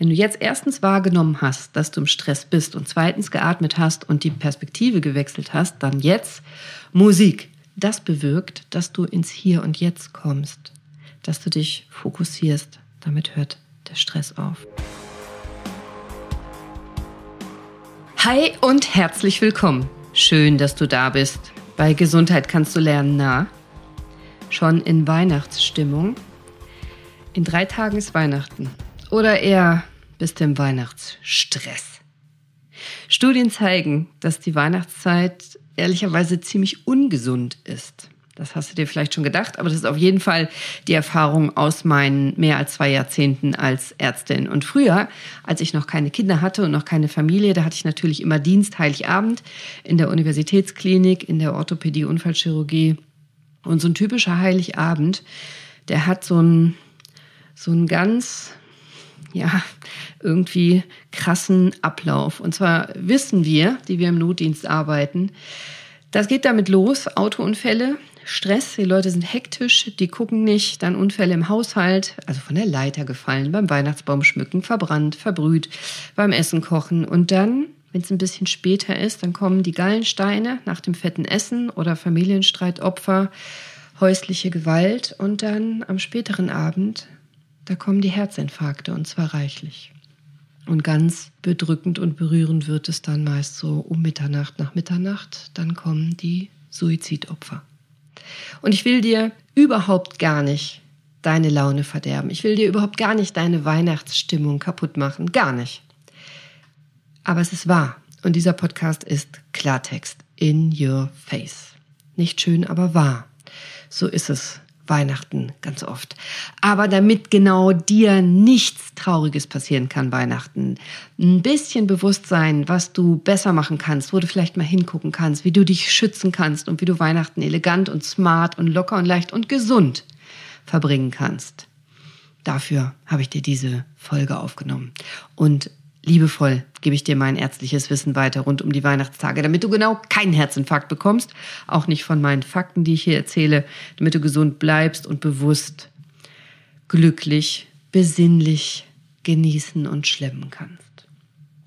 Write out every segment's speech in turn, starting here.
Wenn du jetzt erstens wahrgenommen hast, dass du im Stress bist und zweitens geatmet hast und die Perspektive gewechselt hast, dann jetzt Musik. Das bewirkt, dass du ins Hier und Jetzt kommst, dass du dich fokussierst. Damit hört der Stress auf. Hi und herzlich willkommen. Schön, dass du da bist. Bei Gesundheit kannst du lernen, na? Schon in Weihnachtsstimmung? In drei Tagen ist Weihnachten. Oder eher bis dem Weihnachtsstress. Studien zeigen, dass die Weihnachtszeit ehrlicherweise ziemlich ungesund ist. Das hast du dir vielleicht schon gedacht, aber das ist auf jeden Fall die Erfahrung aus meinen mehr als zwei Jahrzehnten als Ärztin. Und früher, als ich noch keine Kinder hatte und noch keine Familie, da hatte ich natürlich immer Dienst Heiligabend in der Universitätsklinik, in der Orthopädie, Unfallchirurgie. Und so ein typischer Heiligabend, der hat so ein, so ein ganz ja, irgendwie krassen Ablauf. Und zwar wissen wir, die wir im Notdienst arbeiten, das geht damit los, Autounfälle, Stress, die Leute sind hektisch, die gucken nicht, dann Unfälle im Haushalt, also von der Leiter gefallen, beim Weihnachtsbaum schmücken, verbrannt, verbrüht, beim Essen kochen und dann, wenn es ein bisschen später ist, dann kommen die Gallensteine nach dem fetten Essen oder Familienstreitopfer, häusliche Gewalt und dann am späteren Abend da kommen die Herzinfarkte und zwar reichlich. Und ganz bedrückend und berührend wird es dann meist so um Mitternacht nach Mitternacht, dann kommen die Suizidopfer. Und ich will dir überhaupt gar nicht deine Laune verderben. Ich will dir überhaupt gar nicht deine Weihnachtsstimmung kaputt machen. Gar nicht. Aber es ist wahr. Und dieser Podcast ist Klartext. In your face. Nicht schön, aber wahr. So ist es Weihnachten ganz oft. Aber damit genau dir nichts Trauriges passieren kann, Weihnachten, ein bisschen Bewusstsein, was du besser machen kannst, wo du vielleicht mal hingucken kannst, wie du dich schützen kannst und wie du Weihnachten elegant und smart und locker und leicht und gesund verbringen kannst. Dafür habe ich dir diese Folge aufgenommen. Und Liebevoll gebe ich dir mein ärztliches Wissen weiter rund um die Weihnachtstage, damit du genau keinen Herzinfarkt bekommst, auch nicht von meinen Fakten, die ich hier erzähle, damit du gesund bleibst und bewusst, glücklich, besinnlich genießen und schlemmen kannst.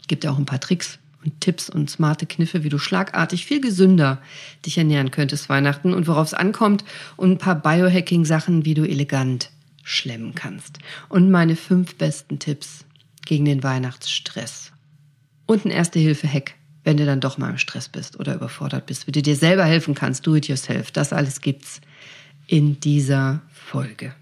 Gibt auch ein paar Tricks und Tipps und smarte Kniffe, wie du schlagartig viel gesünder dich ernähren könntest Weihnachten und worauf es ankommt und ein paar Biohacking-Sachen, wie du elegant schlemmen kannst. Und meine fünf besten Tipps gegen den Weihnachtsstress. Und ein Erste-Hilfe-Hack, wenn du dann doch mal im Stress bist oder überfordert bist, wie du dir selber helfen kannst, do it yourself. Das alles gibt's in dieser Folge.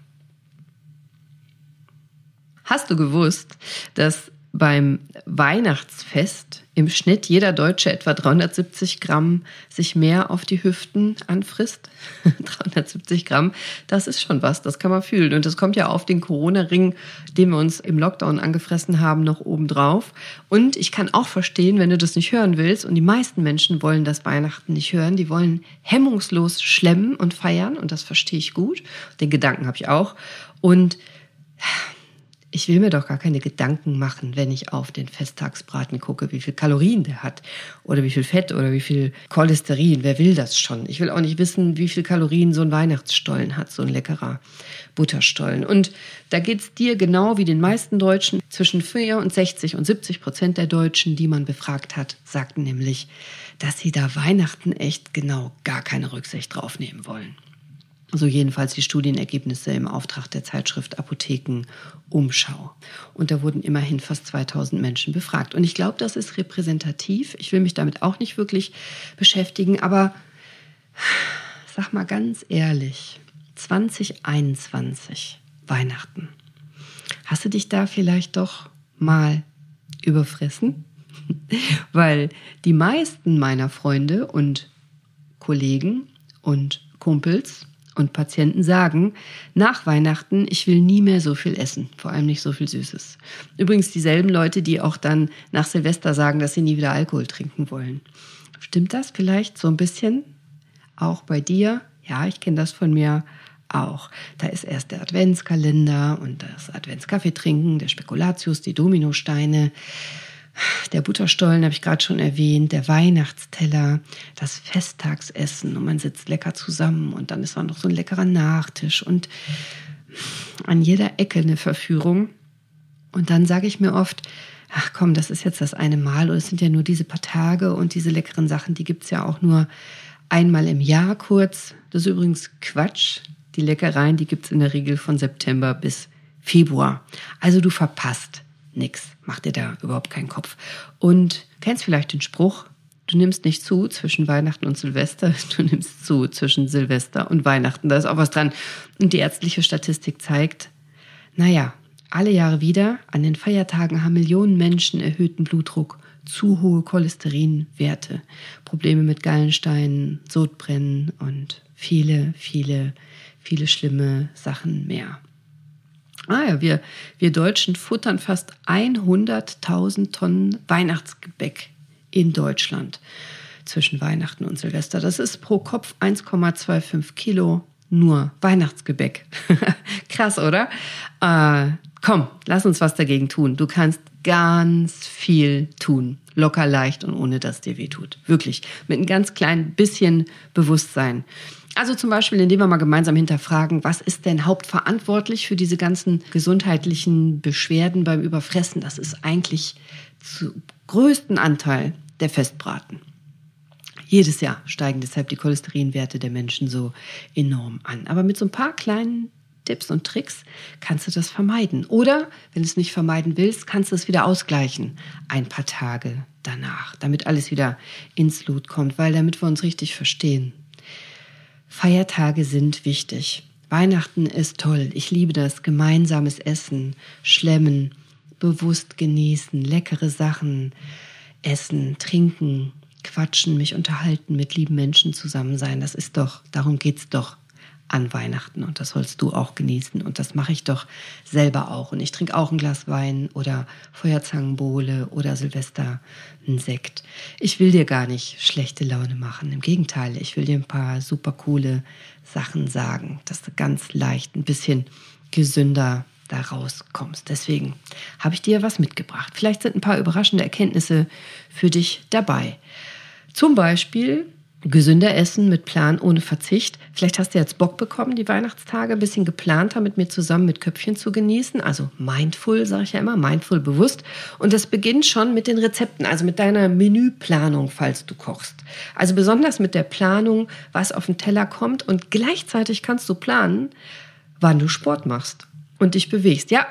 Hast du gewusst, dass beim Weihnachtsfest im Schnitt jeder Deutsche etwa 370 Gramm sich mehr auf die Hüften anfrisst. 370 Gramm, das ist schon was, das kann man fühlen. Und das kommt ja auf den Corona-Ring, den wir uns im Lockdown angefressen haben, noch oben drauf. Und ich kann auch verstehen, wenn du das nicht hören willst, und die meisten Menschen wollen das Weihnachten nicht hören, die wollen hemmungslos schlemmen und feiern, und das verstehe ich gut. Den Gedanken habe ich auch. Und ich will mir doch gar keine Gedanken machen, wenn ich auf den Festtagsbraten gucke, wie viel Kalorien der hat oder wie viel Fett oder wie viel Cholesterin. Wer will das schon? Ich will auch nicht wissen, wie viel Kalorien so ein Weihnachtsstollen hat, so ein leckerer Butterstollen. Und da geht's dir genau wie den meisten Deutschen. Zwischen 64 und 70 Prozent der Deutschen, die man befragt hat, sagten nämlich, dass sie da Weihnachten echt genau gar keine Rücksicht drauf nehmen wollen. So jedenfalls die Studienergebnisse im Auftrag der Zeitschrift Apotheken Umschau. Und da wurden immerhin fast 2000 Menschen befragt. Und ich glaube, das ist repräsentativ. Ich will mich damit auch nicht wirklich beschäftigen, aber sag mal ganz ehrlich, 2021, Weihnachten. Hast du dich da vielleicht doch mal überfressen? Weil die meisten meiner Freunde und Kollegen und Kumpels und Patienten sagen, nach Weihnachten, ich will nie mehr so viel essen, vor allem nicht so viel Süßes. Übrigens dieselben Leute, die auch dann nach Silvester sagen, dass sie nie wieder Alkohol trinken wollen. Stimmt das vielleicht so ein bisschen? Auch bei dir? Ja, ich kenne das von mir auch. Da ist erst der Adventskalender und das Adventskaffee trinken, der Spekulatius, die Dominosteine. Der Butterstollen habe ich gerade schon erwähnt, der Weihnachtsteller, das Festtagsessen und man sitzt lecker zusammen und dann ist auch noch so ein leckerer Nachtisch und an jeder Ecke eine Verführung. Und dann sage ich mir oft, ach komm, das ist jetzt das eine Mal oder es sind ja nur diese paar Tage und diese leckeren Sachen, die gibt es ja auch nur einmal im Jahr kurz. Das ist übrigens Quatsch. Die Leckereien, die gibt es in der Regel von September bis Februar. Also du verpasst nichts. Mach dir da überhaupt keinen Kopf. Und kennst vielleicht den Spruch, du nimmst nicht zu zwischen Weihnachten und Silvester, du nimmst zu zwischen Silvester und Weihnachten. Da ist auch was dran. Und die ärztliche Statistik zeigt, naja, alle Jahre wieder, an den Feiertagen haben Millionen Menschen erhöhten Blutdruck, zu hohe Cholesterinwerte, Probleme mit Gallensteinen, Sodbrennen und viele, viele, viele schlimme Sachen mehr. Ah ja, wir, wir Deutschen futtern fast 100.000 Tonnen Weihnachtsgebäck in Deutschland zwischen Weihnachten und Silvester. Das ist pro Kopf 1,25 Kilo nur Weihnachtsgebäck. Krass, oder? Äh, komm, lass uns was dagegen tun. Du kannst ganz viel tun. Locker, leicht und ohne dass dir weh tut. Wirklich. Mit einem ganz kleinen bisschen Bewusstsein. Also zum Beispiel, indem wir mal gemeinsam hinterfragen, was ist denn hauptverantwortlich für diese ganzen gesundheitlichen Beschwerden beim Überfressen? Das ist eigentlich zu größten Anteil der Festbraten. Jedes Jahr steigen deshalb die Cholesterinwerte der Menschen so enorm an. Aber mit so ein paar kleinen Tipps und Tricks kannst du das vermeiden. Oder, wenn du es nicht vermeiden willst, kannst du es wieder ausgleichen. Ein paar Tage danach, damit alles wieder ins Lot kommt, weil damit wir uns richtig verstehen. Feiertage sind wichtig. Weihnachten ist toll. Ich liebe das. Gemeinsames Essen, Schlemmen, bewusst genießen, leckere Sachen essen, trinken, quatschen, mich unterhalten, mit lieben Menschen zusammen sein. Das ist doch, darum geht's doch an Weihnachten und das sollst du auch genießen und das mache ich doch selber auch und ich trinke auch ein Glas Wein oder Feuerzangenbowle oder Silvester einen Sekt. Ich will dir gar nicht schlechte Laune machen, im Gegenteil, ich will dir ein paar super coole Sachen sagen, dass du ganz leicht ein bisschen gesünder da rauskommst. Deswegen habe ich dir was mitgebracht. Vielleicht sind ein paar überraschende Erkenntnisse für dich dabei. Zum Beispiel gesünder essen mit Plan ohne Verzicht. Vielleicht hast du jetzt Bock bekommen, die Weihnachtstage ein bisschen geplanter mit mir zusammen mit Köpfchen zu genießen. Also mindful, sage ich ja immer, mindful bewusst. Und das beginnt schon mit den Rezepten, also mit deiner Menüplanung, falls du kochst. Also besonders mit der Planung, was auf den Teller kommt. Und gleichzeitig kannst du planen, wann du Sport machst und dich bewegst. Ja,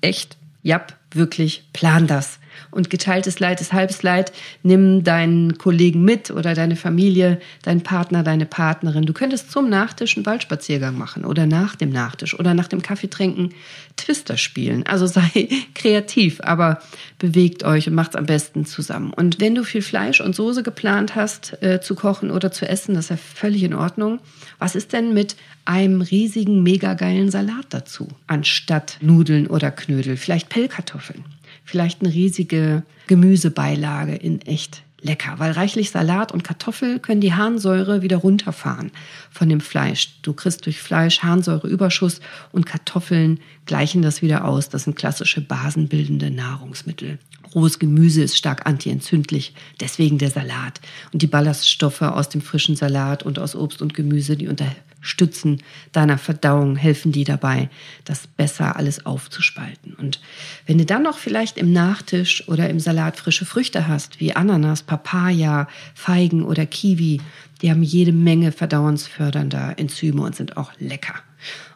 echt. Ja, wirklich, plan das. Und geteiltes Leid ist halbes Leid. Nimm deinen Kollegen mit oder deine Familie, deinen Partner, deine Partnerin. Du könntest zum Nachtisch einen Waldspaziergang machen oder nach dem Nachtisch oder nach dem Kaffeetrinken Twister spielen. Also sei kreativ, aber bewegt euch und macht's am besten zusammen. Und wenn du viel Fleisch und Soße geplant hast äh, zu kochen oder zu essen, das ist ja völlig in Ordnung. Was ist denn mit einem riesigen, mega geilen Salat dazu, anstatt Nudeln oder Knödel? Vielleicht Pellkartoffeln vielleicht eine riesige Gemüsebeilage in echt lecker, weil reichlich Salat und Kartoffel können die Harnsäure wieder runterfahren von dem Fleisch. Du kriegst durch Fleisch Harnsäureüberschuss und Kartoffeln gleichen das wieder aus. Das sind klassische basenbildende Nahrungsmittel. Rohes Gemüse ist stark antientzündlich, deswegen der Salat. Und die Ballaststoffe aus dem frischen Salat und aus Obst und Gemüse, die unterstützen deiner Verdauung, helfen die dabei, das besser alles aufzuspalten. Und wenn du dann noch vielleicht im Nachtisch oder im Salat frische Früchte hast, wie Ananas, Papaya, Feigen oder Kiwi, die haben jede Menge verdauungsfördernder Enzyme und sind auch lecker.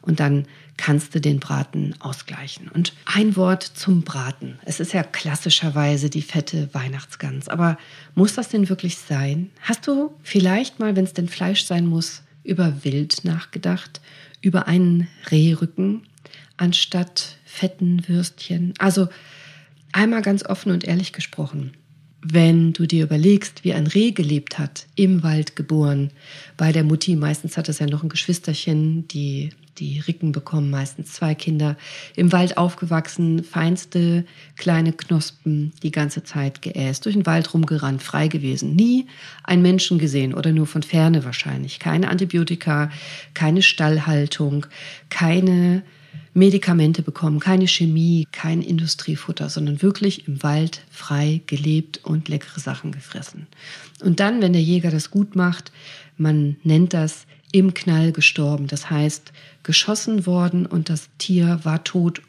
Und dann kannst du den Braten ausgleichen. Und ein Wort zum Braten. Es ist ja klassischerweise die fette Weihnachtsgans. Aber muss das denn wirklich sein? Hast du vielleicht mal, wenn es denn Fleisch sein muss, über Wild nachgedacht? Über einen Rehrücken anstatt fetten Würstchen? Also einmal ganz offen und ehrlich gesprochen. Wenn du dir überlegst, wie ein Reh gelebt hat, im Wald geboren, bei der Mutti, meistens hat es ja noch ein Geschwisterchen, die die Ricken bekommen meistens zwei Kinder, im Wald aufgewachsen, feinste kleine Knospen, die ganze Zeit geäst, durch den Wald rumgerannt, frei gewesen, nie einen Menschen gesehen oder nur von ferne wahrscheinlich, keine Antibiotika, keine Stallhaltung, keine Medikamente bekommen, keine Chemie, kein Industriefutter, sondern wirklich im Wald frei gelebt und leckere Sachen gefressen. Und dann, wenn der Jäger das gut macht, man nennt das im Knall gestorben. Das heißt, geschossen worden und das Tier war tot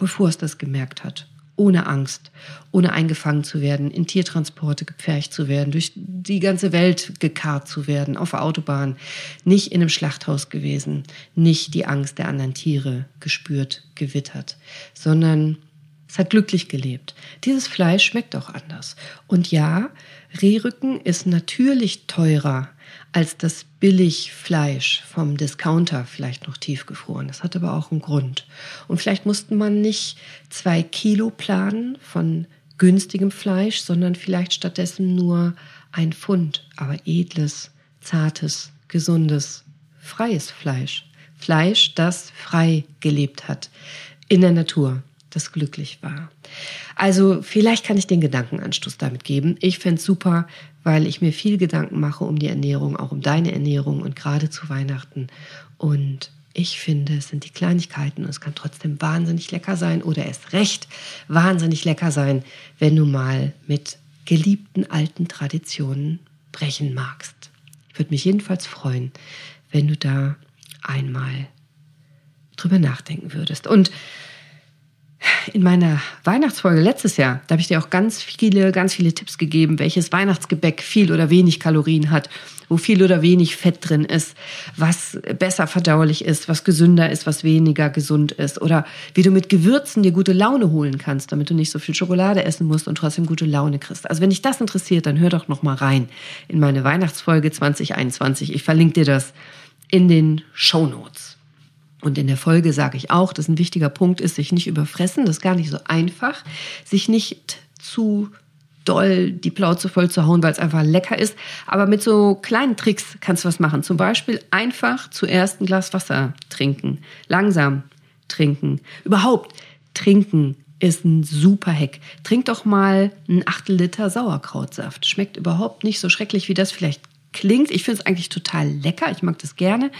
bevor es das gemerkt hat ohne Angst, ohne eingefangen zu werden, in Tiertransporte gepfercht zu werden, durch die ganze Welt gekarrt zu werden, auf Autobahn, nicht in einem Schlachthaus gewesen, nicht die Angst der anderen Tiere gespürt, gewittert, sondern es hat glücklich gelebt. Dieses Fleisch schmeckt auch anders. Und ja, Rehrücken ist natürlich teurer als das Billigfleisch vom Discounter, vielleicht noch tiefgefroren. Das hat aber auch einen Grund. Und vielleicht musste man nicht zwei Kilo planen von günstigem Fleisch, sondern vielleicht stattdessen nur ein Pfund, aber edles, zartes, gesundes, freies Fleisch. Fleisch, das frei gelebt hat in der Natur, das glücklich war. Also vielleicht kann ich den Gedankenanstoß damit geben. Ich fände super, weil ich mir viel Gedanken mache um die Ernährung, auch um deine Ernährung und gerade zu Weihnachten. Und ich finde, es sind die Kleinigkeiten und es kann trotzdem wahnsinnig lecker sein oder erst recht wahnsinnig lecker sein, wenn du mal mit geliebten alten Traditionen brechen magst. Ich würde mich jedenfalls freuen, wenn du da einmal drüber nachdenken würdest. Und in meiner Weihnachtsfolge letztes Jahr, da habe ich dir auch ganz viele, ganz viele Tipps gegeben, welches Weihnachtsgebäck viel oder wenig Kalorien hat, wo viel oder wenig Fett drin ist, was besser verdaulich ist, was gesünder ist, was weniger gesund ist oder wie du mit Gewürzen dir gute Laune holen kannst, damit du nicht so viel Schokolade essen musst und trotzdem gute Laune kriegst. Also wenn dich das interessiert, dann hör doch noch mal rein in meine Weihnachtsfolge 2021. Ich verlinke dir das in den Show Notes. Und in der Folge sage ich auch, dass ein wichtiger Punkt ist, sich nicht überfressen. Das ist gar nicht so einfach. Sich nicht zu doll die Plauze voll zu hauen, weil es einfach lecker ist. Aber mit so kleinen Tricks kannst du was machen. Zum Beispiel einfach zuerst ein Glas Wasser trinken. Langsam trinken. Überhaupt trinken ist ein super Hack. Trink doch mal ein Achtel Liter Sauerkrautsaft. Schmeckt überhaupt nicht so schrecklich, wie das vielleicht klingt. Ich finde es eigentlich total lecker. Ich mag das gerne.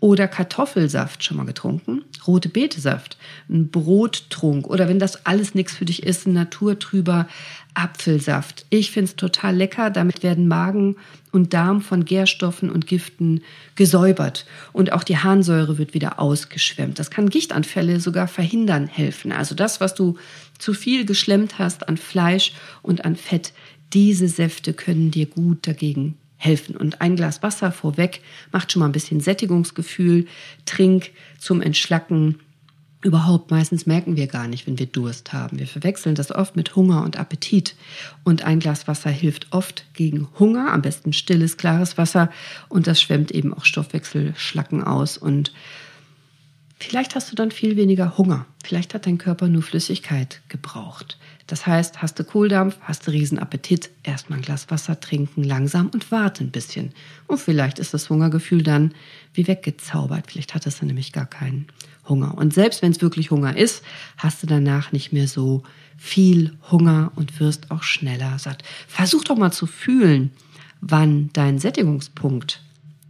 Oder Kartoffelsaft schon mal getrunken. Rote Betesaft. Ein Brottrunk. Oder wenn das alles nichts für dich ist, ein naturtrüber Apfelsaft. Ich finde es total lecker. Damit werden Magen und Darm von Gärstoffen und Giften gesäubert. Und auch die Harnsäure wird wieder ausgeschwemmt. Das kann Gichtanfälle sogar verhindern helfen. Also das, was du zu viel geschlemmt hast an Fleisch und an Fett, diese Säfte können dir gut dagegen helfen. Und ein Glas Wasser vorweg macht schon mal ein bisschen Sättigungsgefühl. Trink zum Entschlacken. Überhaupt meistens merken wir gar nicht, wenn wir Durst haben. Wir verwechseln das oft mit Hunger und Appetit. Und ein Glas Wasser hilft oft gegen Hunger, am besten stilles, klares Wasser. Und das schwemmt eben auch Stoffwechselschlacken aus. Und vielleicht hast du dann viel weniger Hunger. Vielleicht hat dein Körper nur Flüssigkeit gebraucht. Das heißt, hast du Kohldampf, hast du Riesenappetit, erstmal ein Glas Wasser trinken, langsam und warte ein bisschen. Und vielleicht ist das Hungergefühl dann wie weggezaubert. Vielleicht hattest du nämlich gar keinen Hunger. Und selbst wenn es wirklich Hunger ist, hast du danach nicht mehr so viel Hunger und wirst auch schneller satt. Versuch doch mal zu fühlen, wann dein Sättigungspunkt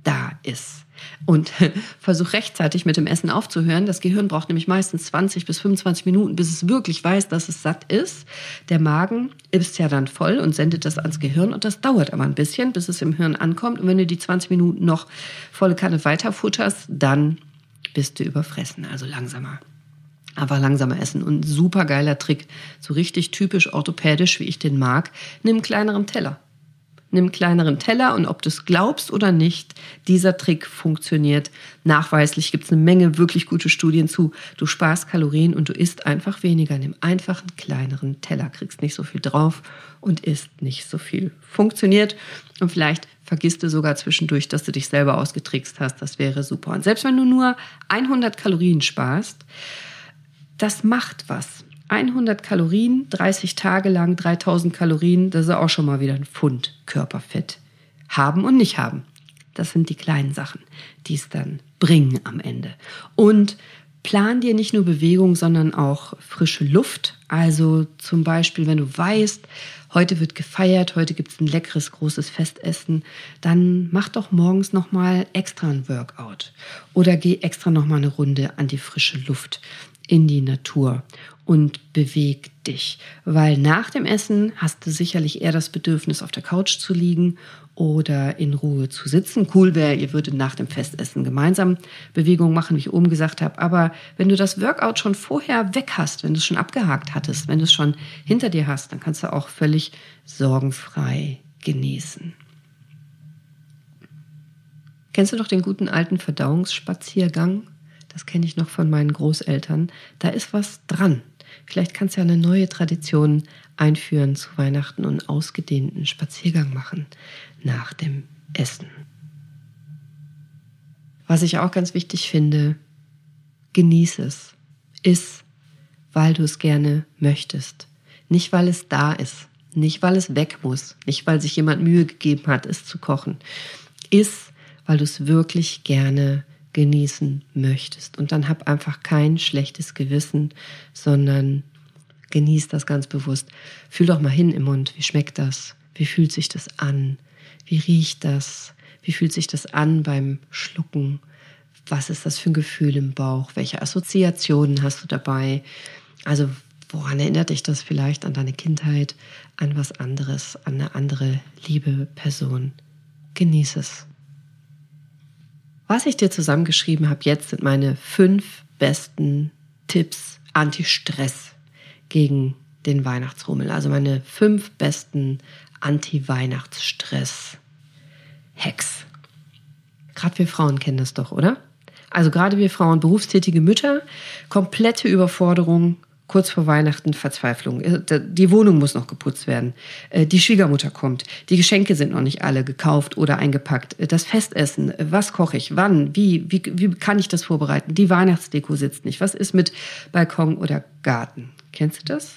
da ist. Und versuch rechtzeitig mit dem Essen aufzuhören. Das Gehirn braucht nämlich meistens 20 bis 25 Minuten, bis es wirklich weiß, dass es satt ist. Der Magen ist ja dann voll und sendet das ans Gehirn und das dauert aber ein bisschen, bis es im Hirn ankommt. Und wenn du die 20 Minuten noch volle Kanne weiterfutterst, dann bist du überfressen, also langsamer. Aber langsamer essen. Und super geiler Trick, so richtig typisch orthopädisch, wie ich den mag, nimm kleineren Teller nimm kleineren Teller und ob du es glaubst oder nicht, dieser Trick funktioniert. Nachweislich gibt es eine Menge wirklich gute Studien zu. Du sparst Kalorien und du isst einfach weniger. Nimm einfach einen kleineren Teller, kriegst nicht so viel drauf und isst nicht so viel. Funktioniert und vielleicht vergisst du sogar zwischendurch, dass du dich selber ausgetrickst hast. Das wäre super. Und selbst wenn du nur 100 Kalorien sparst, das macht was. 100 Kalorien, 30 Tage lang 3000 Kalorien, das ist auch schon mal wieder ein Pfund Körperfett. Haben und nicht haben. Das sind die kleinen Sachen, die es dann bringen am Ende. Und plan dir nicht nur Bewegung, sondern auch frische Luft. Also zum Beispiel, wenn du weißt, heute wird gefeiert, heute gibt es ein leckeres großes Festessen, dann mach doch morgens nochmal extra ein Workout oder geh extra nochmal eine Runde an die frische Luft in die Natur und beweg dich, weil nach dem Essen hast du sicherlich eher das Bedürfnis, auf der Couch zu liegen oder in Ruhe zu sitzen. Cool wäre, ihr würdet nach dem Festessen gemeinsam Bewegungen machen, wie ich oben gesagt habe. Aber wenn du das Workout schon vorher weg hast, wenn du es schon abgehakt hattest, wenn du es schon hinter dir hast, dann kannst du auch völlig sorgenfrei genießen. Kennst du doch den guten alten Verdauungsspaziergang? Das kenne ich noch von meinen Großeltern. Da ist was dran. Vielleicht kannst du ja eine neue Tradition einführen zu Weihnachten und einen ausgedehnten Spaziergang machen nach dem Essen. Was ich auch ganz wichtig finde, genieße es. Iss, weil du es gerne möchtest. Nicht, weil es da ist. Nicht, weil es weg muss. Nicht, weil sich jemand Mühe gegeben hat, es zu kochen. Iss, weil du es wirklich gerne genießen möchtest. Und dann hab einfach kein schlechtes Gewissen, sondern genieß das ganz bewusst. Fühl doch mal hin im Mund. Wie schmeckt das? Wie fühlt sich das an? Wie riecht das? Wie fühlt sich das an beim Schlucken? Was ist das für ein Gefühl im Bauch? Welche Assoziationen hast du dabei? Also woran erinnert dich das vielleicht an deine Kindheit, an was anderes, an eine andere liebe Person? Genieß es. Was ich dir zusammengeschrieben habe jetzt sind meine fünf besten Tipps Anti-Stress gegen den Weihnachtsrummel. Also meine fünf besten Anti-Weihnachtsstress-Hacks. Gerade wir Frauen kennen das doch, oder? Also gerade wir Frauen, berufstätige Mütter, komplette Überforderung, kurz vor Weihnachten Verzweiflung. Äh, die Wohnung muss noch geputzt werden. Äh, die Schwiegermutter kommt. Die Geschenke sind noch nicht alle gekauft oder eingepackt. Äh, das Festessen. Was koche ich? Wann? Wie? Wie, wie kann ich das vorbereiten? Die Weihnachtsdeko sitzt nicht. Was ist mit Balkon oder Garten? Kennst du das?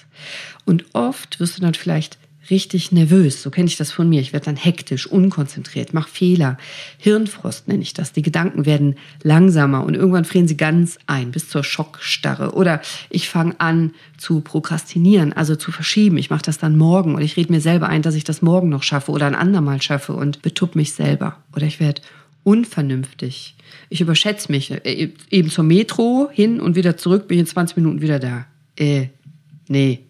Und oft wirst du dann vielleicht richtig nervös. So kenne ich das von mir. Ich werde dann hektisch, unkonzentriert, mache Fehler. Hirnfrost nenne ich das. Die Gedanken werden langsamer und irgendwann frieren sie ganz ein bis zur Schockstarre. Oder ich fange an zu prokrastinieren, also zu verschieben. Ich mache das dann morgen oder ich rede mir selber ein, dass ich das morgen noch schaffe oder ein andermal schaffe und betupp mich selber. Oder ich werde unvernünftig. Ich überschätze mich. Äh, eben zur Metro hin und wieder zurück, bin ich in 20 Minuten wieder da. Äh, nee,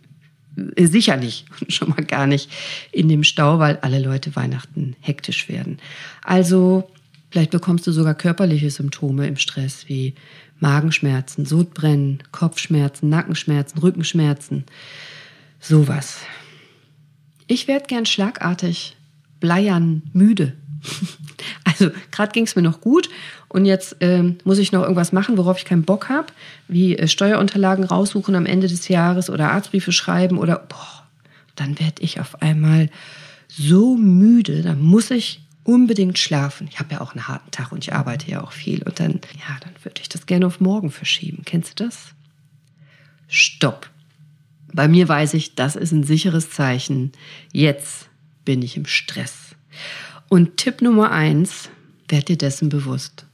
sicher nicht, schon mal gar nicht in dem Stau, weil alle Leute Weihnachten hektisch werden. Also vielleicht bekommst du sogar körperliche Symptome im Stress wie Magenschmerzen, Sodbrennen, Kopfschmerzen, Nackenschmerzen, Rückenschmerzen, sowas. Ich werde gern schlagartig, bleiern, müde. Also gerade ging es mir noch gut und jetzt ähm, muss ich noch irgendwas machen, worauf ich keinen Bock habe, wie äh, Steuerunterlagen raussuchen am Ende des Jahres oder Arztbriefe schreiben oder boah, dann werde ich auf einmal so müde, dann muss ich unbedingt schlafen. Ich habe ja auch einen harten Tag und ich arbeite ja auch viel und dann ja, dann würde ich das gerne auf morgen verschieben. Kennst du das? Stopp. Bei mir weiß ich, das ist ein sicheres Zeichen. Jetzt bin ich im Stress. Und Tipp Nummer eins, werd dir dessen bewusst.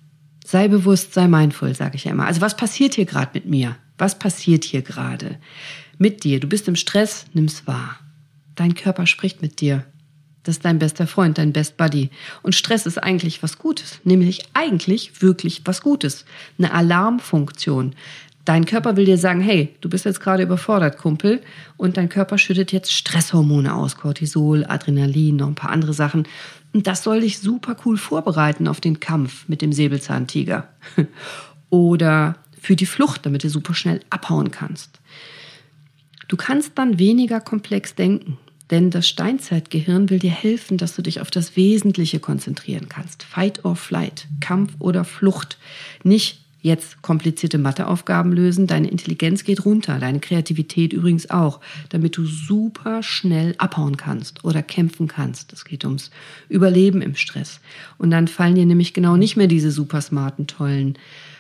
Sei bewusst, sei mindful, sage ich ja immer. Also was passiert hier gerade mit mir? Was passiert hier gerade mit dir? Du bist im Stress, nimm's wahr. Dein Körper spricht mit dir. Das ist dein bester Freund, dein Best Buddy. Und Stress ist eigentlich was Gutes, nämlich eigentlich wirklich was Gutes. Eine Alarmfunktion. Dein Körper will dir sagen, hey, du bist jetzt gerade überfordert, Kumpel. Und dein Körper schüttet jetzt Stresshormone aus, Cortisol, Adrenalin, noch ein paar andere Sachen. Und das soll dich super cool vorbereiten auf den Kampf mit dem Säbelzahntiger. Oder für die Flucht, damit du super schnell abhauen kannst. Du kannst dann weniger komplex denken, denn das Steinzeitgehirn will dir helfen, dass du dich auf das Wesentliche konzentrieren kannst. Fight or flight, Kampf oder Flucht. Nicht jetzt komplizierte Matheaufgaben lösen. Deine Intelligenz geht runter, deine Kreativität übrigens auch, damit du super schnell abhauen kannst oder kämpfen kannst. Es geht ums Überleben im Stress. Und dann fallen dir nämlich genau nicht mehr diese super smarten, tollen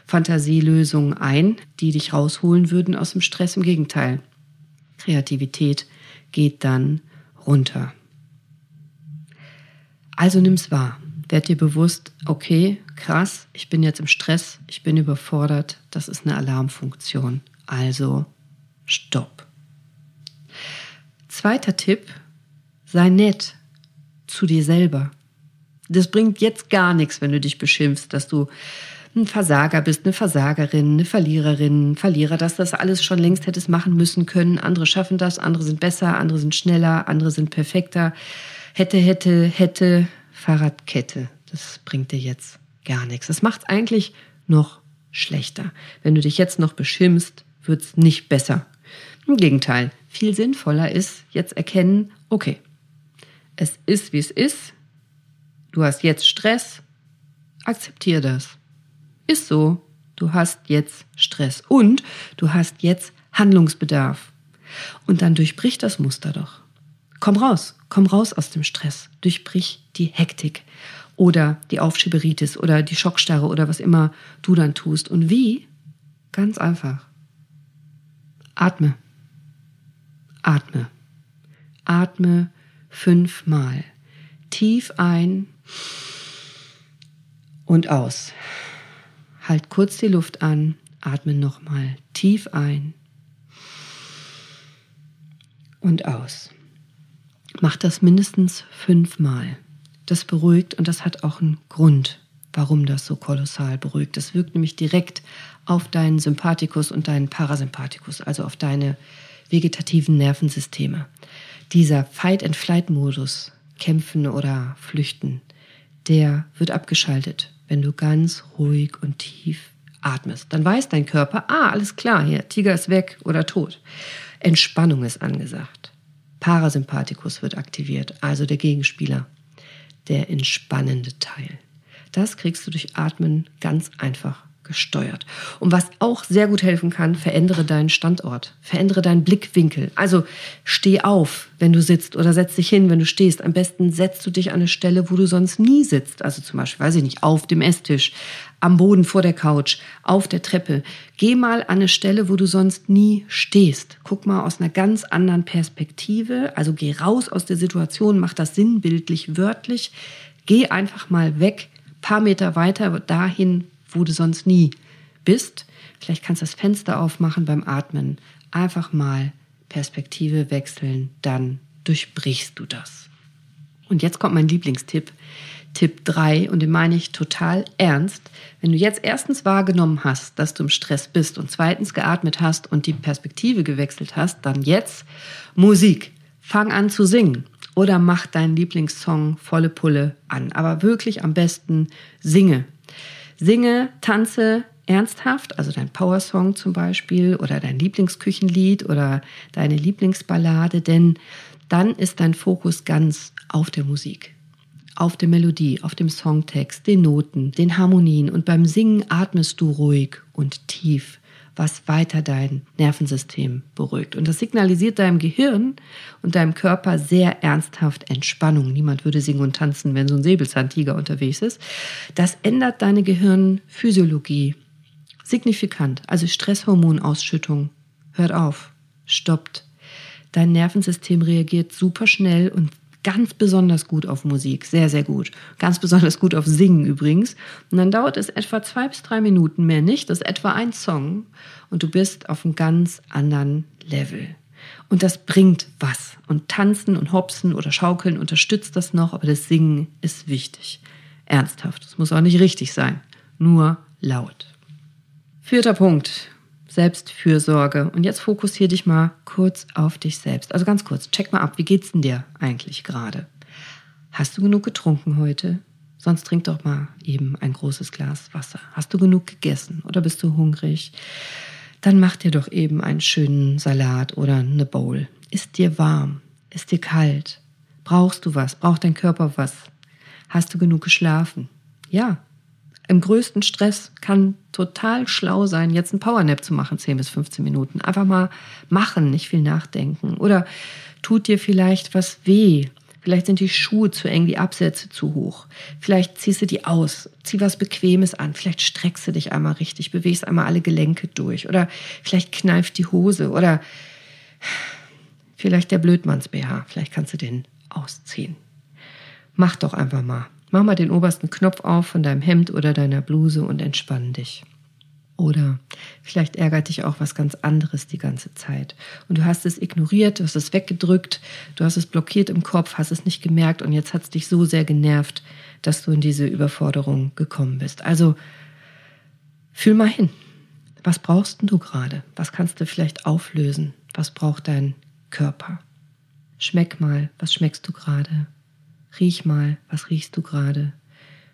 Fantasielösungen ein, die dich rausholen würden aus dem Stress. Im Gegenteil, Kreativität geht dann runter. Also nimm's wahr. Werd dir bewusst, okay, krass, ich bin jetzt im Stress, ich bin überfordert, das ist eine Alarmfunktion. Also stopp. Zweiter Tipp, sei nett zu dir selber. Das bringt jetzt gar nichts, wenn du dich beschimpfst, dass du ein Versager bist, eine Versagerin, eine Verliererin, ein Verlierer, dass das alles schon längst hättest machen müssen können. Andere schaffen das, andere sind besser, andere sind schneller, andere sind perfekter. Hätte, hätte, hätte, Fahrradkette. Das bringt dir jetzt gar nichts. Das macht es eigentlich noch schlechter. Wenn du dich jetzt noch beschimpfst, wird es nicht besser. Im Gegenteil, viel sinnvoller ist jetzt erkennen, okay, es ist, wie es ist. Du hast jetzt Stress. Akzeptier das. Ist so. Du hast jetzt Stress und du hast jetzt Handlungsbedarf. Und dann durchbrich das Muster doch. Komm raus, komm raus aus dem Stress. Durchbrich die Hektik oder die Aufschieberitis oder die Schockstarre oder was immer du dann tust. Und wie? Ganz einfach. Atme. Atme. Atme fünfmal. Tief ein und aus. Halt kurz die Luft an, atme nochmal tief ein und aus. Mach das mindestens fünfmal. Das beruhigt und das hat auch einen Grund, warum das so kolossal beruhigt. Das wirkt nämlich direkt auf deinen Sympathikus und deinen Parasympathikus, also auf deine vegetativen Nervensysteme. Dieser Fight-and-Flight-Modus, kämpfen oder flüchten, der wird abgeschaltet, wenn du ganz ruhig und tief atmest. Dann weiß dein Körper, ah, alles klar, hier, Tiger ist weg oder tot. Entspannung ist angesagt. Parasympathikus wird aktiviert, also der Gegenspieler, der entspannende Teil. Das kriegst du durch Atmen ganz einfach gesteuert. Und was auch sehr gut helfen kann, verändere deinen Standort, verändere deinen Blickwinkel. Also steh auf, wenn du sitzt oder setz dich hin, wenn du stehst. Am besten setzt du dich an eine Stelle, wo du sonst nie sitzt. Also zum Beispiel, weiß ich nicht, auf dem Esstisch, am Boden vor der Couch, auf der Treppe. Geh mal an eine Stelle, wo du sonst nie stehst. Guck mal aus einer ganz anderen Perspektive. Also geh raus aus der Situation, mach das sinnbildlich, wörtlich. Geh einfach mal weg, paar Meter weiter dahin, wo du sonst nie bist. Vielleicht kannst du das Fenster aufmachen beim Atmen. Einfach mal Perspektive wechseln, dann durchbrichst du das. Und jetzt kommt mein Lieblingstipp. Tipp 3, und den meine ich total ernst. Wenn du jetzt erstens wahrgenommen hast, dass du im Stress bist und zweitens geatmet hast und die Perspektive gewechselt hast, dann jetzt Musik. Fang an zu singen oder mach deinen Lieblingssong volle Pulle an. Aber wirklich am besten singe. Singe, tanze ernsthaft, also dein Powersong zum Beispiel oder dein Lieblingsküchenlied oder deine Lieblingsballade, denn dann ist dein Fokus ganz auf der Musik, auf der Melodie, auf dem Songtext, den Noten, den Harmonien und beim Singen atmest du ruhig und tief was weiter dein Nervensystem beruhigt. Und das signalisiert deinem Gehirn und deinem Körper sehr ernsthaft Entspannung. Niemand würde singen und tanzen, wenn so ein Säbelzahntiger unterwegs ist. Das ändert deine Gehirnphysiologie signifikant. Also Stresshormonausschüttung hört auf, stoppt. Dein Nervensystem reagiert super schnell und ganz besonders gut auf Musik, sehr, sehr gut. Ganz besonders gut auf Singen übrigens. Und dann dauert es etwa zwei bis drei Minuten mehr nicht. Das ist etwa ein Song und du bist auf einem ganz anderen Level. Und das bringt was. Und tanzen und hopsen oder schaukeln unterstützt das noch, aber das Singen ist wichtig. Ernsthaft. Es muss auch nicht richtig sein. Nur laut. Vierter Punkt. Selbstfürsorge. Und jetzt fokussiere dich mal kurz auf dich selbst. Also ganz kurz, check mal ab, wie geht's denn dir eigentlich gerade? Hast du genug getrunken heute? Sonst trink doch mal eben ein großes Glas Wasser. Hast du genug gegessen oder bist du hungrig? Dann mach dir doch eben einen schönen Salat oder eine Bowl. Ist dir warm? Ist dir kalt? Brauchst du was? Braucht dein Körper was? Hast du genug geschlafen? Ja, im größten Stress kann total schlau sein, jetzt einen Powernap zu machen, 10 bis 15 Minuten. Einfach mal machen, nicht viel nachdenken. Oder tut dir vielleicht was weh. Vielleicht sind die Schuhe zu eng, die Absätze zu hoch. Vielleicht ziehst du die aus, zieh was Bequemes an. Vielleicht streckst du dich einmal richtig, bewegst einmal alle Gelenke durch. Oder vielleicht kneift die Hose. Oder vielleicht der Blödmanns-BH. Vielleicht kannst du den ausziehen. Mach doch einfach mal. Mach mal den obersten Knopf auf von deinem Hemd oder deiner Bluse und entspann dich. Oder vielleicht ärgert dich auch was ganz anderes die ganze Zeit. Und du hast es ignoriert, du hast es weggedrückt, du hast es blockiert im Kopf, hast es nicht gemerkt und jetzt hat es dich so sehr genervt, dass du in diese Überforderung gekommen bist. Also Fühl mal hin. Was brauchst du gerade? Was kannst du vielleicht auflösen? Was braucht dein Körper? Schmeck mal, was schmeckst du gerade? Riech mal, was riechst du gerade?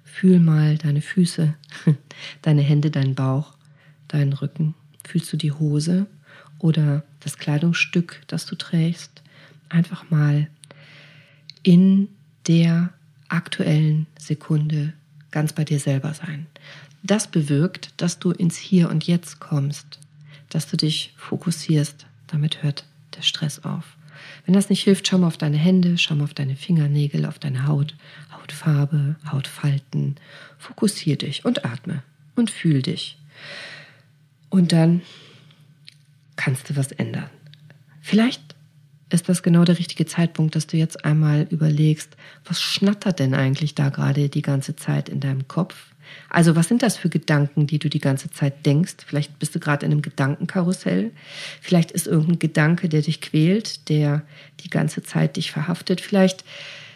Fühl mal deine Füße, deine Hände, deinen Bauch, deinen Rücken. Fühlst du die Hose oder das Kleidungsstück, das du trägst? Einfach mal in der aktuellen Sekunde ganz bei dir selber sein. Das bewirkt, dass du ins Hier und Jetzt kommst, dass du dich fokussierst. Damit hört der Stress auf. Wenn das nicht hilft, schau mal auf deine Hände, schau mal auf deine Fingernägel, auf deine Haut, Hautfarbe, Hautfalten. Fokussier dich und atme und fühl dich. Und dann kannst du was ändern. Vielleicht ist das genau der richtige Zeitpunkt, dass du jetzt einmal überlegst, was schnattert denn eigentlich da gerade die ganze Zeit in deinem Kopf? Also was sind das für Gedanken, die du die ganze Zeit denkst? Vielleicht bist du gerade in einem Gedankenkarussell. Vielleicht ist irgendein Gedanke, der dich quält, der die ganze Zeit dich verhaftet. Vielleicht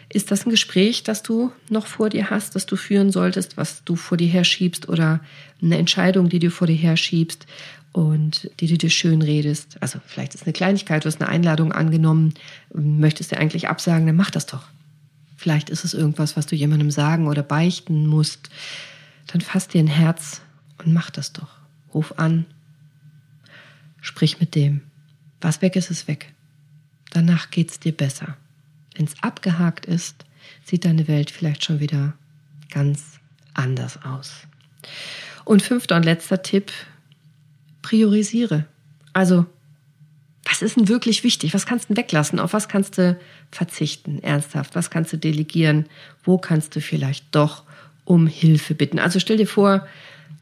ist das ein Gespräch, das du noch vor dir hast, das du führen solltest, was du vor dir herschiebst oder eine Entscheidung, die du vor dir herschiebst und die du dir schön redest. Also vielleicht ist eine Kleinigkeit, du hast eine Einladung angenommen, möchtest du eigentlich absagen, dann mach das doch. Vielleicht ist es irgendwas, was du jemandem sagen oder beichten musst. Dann fass dir ein Herz und mach das doch. Ruf an, sprich mit dem. Was weg ist, ist weg. Danach geht's dir besser. Wenn's abgehakt ist, sieht deine Welt vielleicht schon wieder ganz anders aus. Und fünfter und letzter Tipp, priorisiere. Also, was ist denn wirklich wichtig? Was kannst du weglassen? Auf was kannst du verzichten? Ernsthaft? Was kannst du delegieren? Wo kannst du vielleicht doch um Hilfe bitten? Also stell dir vor,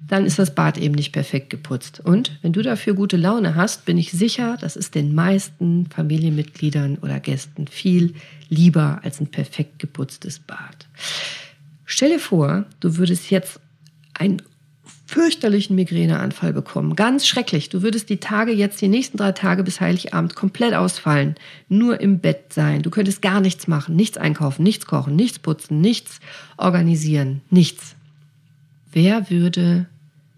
dann ist das Bad eben nicht perfekt geputzt. Und wenn du dafür gute Laune hast, bin ich sicher, das ist den meisten Familienmitgliedern oder Gästen viel lieber als ein perfekt geputztes Bad. Stell dir vor, du würdest jetzt ein fürchterlichen Migräneanfall bekommen. Ganz schrecklich. Du würdest die Tage jetzt, die nächsten drei Tage bis Heiligabend komplett ausfallen. Nur im Bett sein. Du könntest gar nichts machen. Nichts einkaufen, nichts kochen, nichts putzen, nichts organisieren. Nichts. Wer würde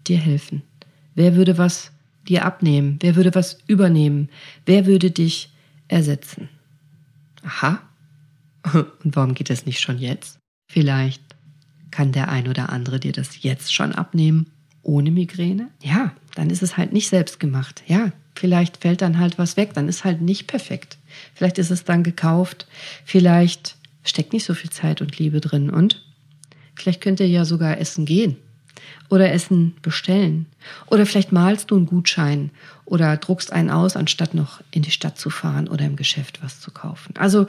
dir helfen? Wer würde was dir abnehmen? Wer würde was übernehmen? Wer würde dich ersetzen? Aha. Und warum geht das nicht schon jetzt? Vielleicht kann der ein oder andere dir das jetzt schon abnehmen ohne Migräne, ja, dann ist es halt nicht selbst gemacht. Ja, vielleicht fällt dann halt was weg, dann ist halt nicht perfekt. Vielleicht ist es dann gekauft, vielleicht steckt nicht so viel Zeit und Liebe drin und vielleicht könnt ihr ja sogar essen gehen oder Essen bestellen oder vielleicht malst du einen Gutschein oder druckst einen aus, anstatt noch in die Stadt zu fahren oder im Geschäft was zu kaufen. Also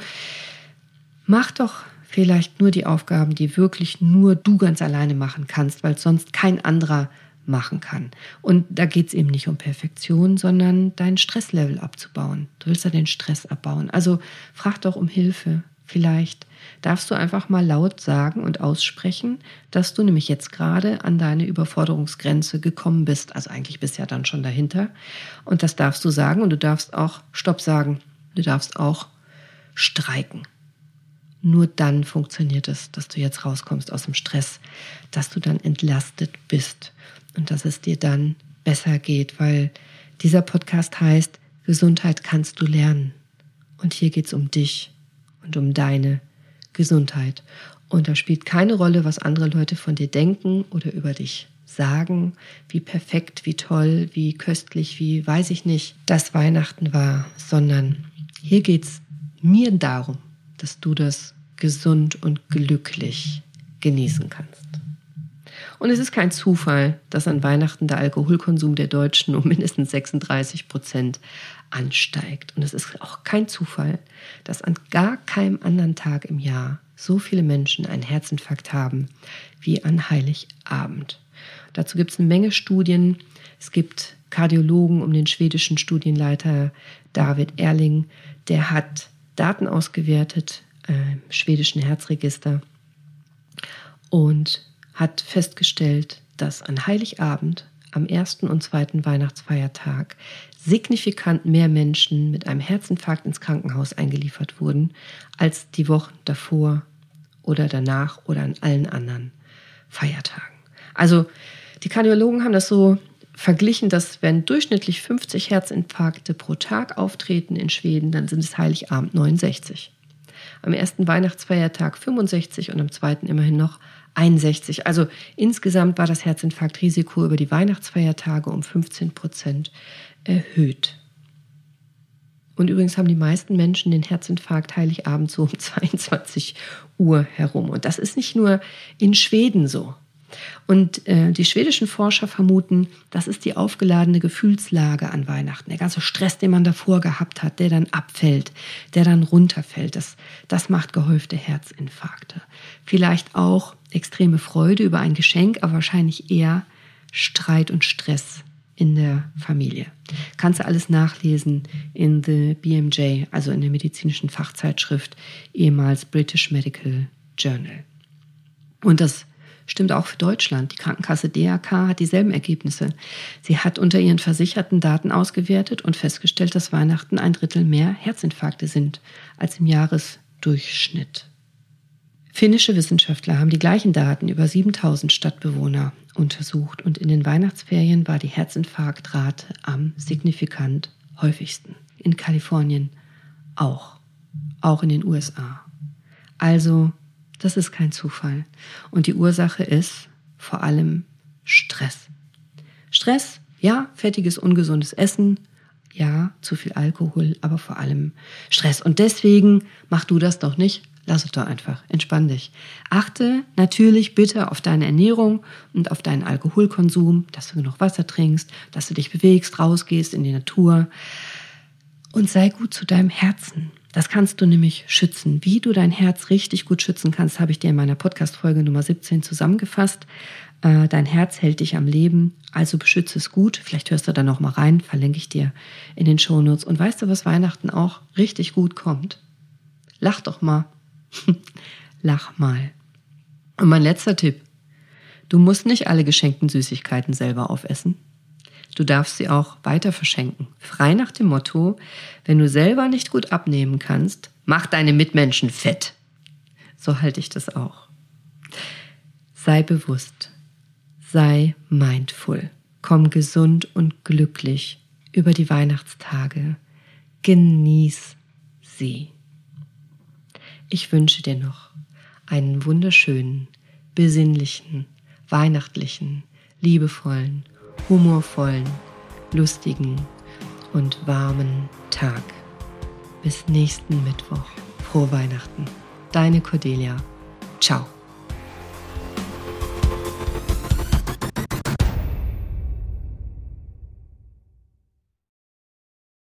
mach doch vielleicht nur die Aufgaben, die wirklich nur du ganz alleine machen kannst, weil sonst kein anderer machen kann. Und da geht es eben nicht um Perfektion, sondern dein Stresslevel abzubauen. Du willst ja den Stress abbauen. Also frag doch um Hilfe. Vielleicht darfst du einfach mal laut sagen und aussprechen, dass du nämlich jetzt gerade an deine Überforderungsgrenze gekommen bist. Also eigentlich bist du ja dann schon dahinter. Und das darfst du sagen und du darfst auch Stopp sagen. Du darfst auch streiken. Nur dann funktioniert es, dass du jetzt rauskommst aus dem Stress, dass du dann entlastet bist und dass es dir dann besser geht, weil dieser Podcast heißt, Gesundheit kannst du lernen. Und hier geht es um dich und um deine Gesundheit. Und da spielt keine Rolle, was andere Leute von dir denken oder über dich sagen, wie perfekt, wie toll, wie köstlich, wie weiß ich nicht, das Weihnachten war, sondern hier geht es mir darum, dass du das gesund und glücklich genießen kannst. Und es ist kein Zufall, dass an Weihnachten der Alkoholkonsum der Deutschen um mindestens 36 Prozent ansteigt. Und es ist auch kein Zufall, dass an gar keinem anderen Tag im Jahr so viele Menschen einen Herzinfarkt haben wie an Heiligabend. Dazu gibt es eine Menge Studien. Es gibt Kardiologen um den schwedischen Studienleiter David Erling, der hat Daten ausgewertet äh, im schwedischen Herzregister und hat festgestellt, dass an Heiligabend, am ersten und zweiten Weihnachtsfeiertag, signifikant mehr Menschen mit einem Herzinfarkt ins Krankenhaus eingeliefert wurden, als die Wochen davor oder danach oder an allen anderen Feiertagen. Also Die Kardiologen haben das so verglichen, dass wenn durchschnittlich 50 Herzinfarkte pro Tag auftreten in Schweden, dann sind es Heiligabend 69. Am ersten Weihnachtsfeiertag 65 und am zweiten immerhin noch 61. Also insgesamt war das Herzinfarktrisiko über die Weihnachtsfeiertage um 15 Prozent erhöht. Und übrigens haben die meisten Menschen den Herzinfarkt Heiligabend so um 22 Uhr herum. Und das ist nicht nur in Schweden so. Und äh, die schwedischen Forscher vermuten, das ist die aufgeladene Gefühlslage an Weihnachten. Der ganze Stress, den man davor gehabt hat, der dann abfällt, der dann runterfällt, das, das macht gehäufte Herzinfarkte. Vielleicht auch extreme Freude über ein Geschenk, aber wahrscheinlich eher Streit und Stress in der Familie. Kannst du alles nachlesen in The BMJ, also in der medizinischen Fachzeitschrift, ehemals British Medical Journal. Und das stimmt auch für Deutschland. Die Krankenkasse DRK hat dieselben Ergebnisse. Sie hat unter ihren Versicherten Daten ausgewertet und festgestellt, dass Weihnachten ein Drittel mehr Herzinfarkte sind als im Jahresdurchschnitt. Finnische Wissenschaftler haben die gleichen Daten über 7000 Stadtbewohner untersucht und in den Weihnachtsferien war die Herzinfarktrate am signifikant häufigsten. In Kalifornien auch, auch in den USA. Also das ist kein Zufall. Und die Ursache ist vor allem Stress. Stress, ja, fettiges, ungesundes Essen, ja, zu viel Alkohol, aber vor allem Stress. Und deswegen mach du das doch nicht. Lass es doch einfach. Entspann dich. Achte natürlich bitte auf deine Ernährung und auf deinen Alkoholkonsum, dass du genug Wasser trinkst, dass du dich bewegst, rausgehst in die Natur. Und sei gut zu deinem Herzen. Das kannst du nämlich schützen. Wie du dein Herz richtig gut schützen kannst, habe ich dir in meiner Podcast-Folge Nummer 17 zusammengefasst. Äh, dein Herz hält dich am Leben, also beschütze es gut. Vielleicht hörst du da noch mal rein, verlinke ich dir in den Shownotes. Und weißt du, was Weihnachten auch richtig gut kommt? Lach doch mal. Lach mal. Und mein letzter Tipp. Du musst nicht alle geschenkten Süßigkeiten selber aufessen. Du darfst sie auch weiter verschenken. Frei nach dem Motto, wenn du selber nicht gut abnehmen kannst, mach deine Mitmenschen fett. So halte ich das auch. Sei bewusst. Sei mindful. Komm gesund und glücklich über die Weihnachtstage. Genieß sie. Ich wünsche dir noch einen wunderschönen, besinnlichen, weihnachtlichen, liebevollen humorvollen, lustigen und warmen Tag. Bis nächsten Mittwoch. Frohe Weihnachten. Deine Cordelia. Ciao.